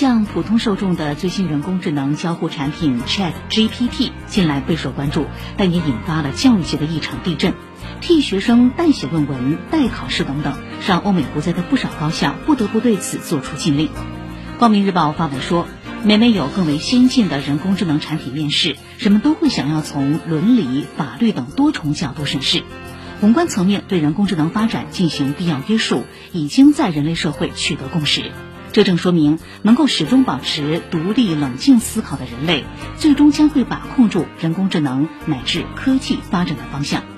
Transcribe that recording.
向普通受众的最新人工智能交互产品 Chat GPT 近来备受关注，但也引发了教育界的一场地震。替学生代写论文、代考试等等，让欧美国家的不少高校不得不对此做出禁令。光明日报发文说，每每有更为先进的人工智能产品面世，人们都会想要从伦理、法律等多重角度审视。宏观层面对人工智能发展进行必要约束，已经在人类社会取得共识。这正说明，能够始终保持独立冷静思考的人类，最终将会把控住人工智能乃至科技发展的方向。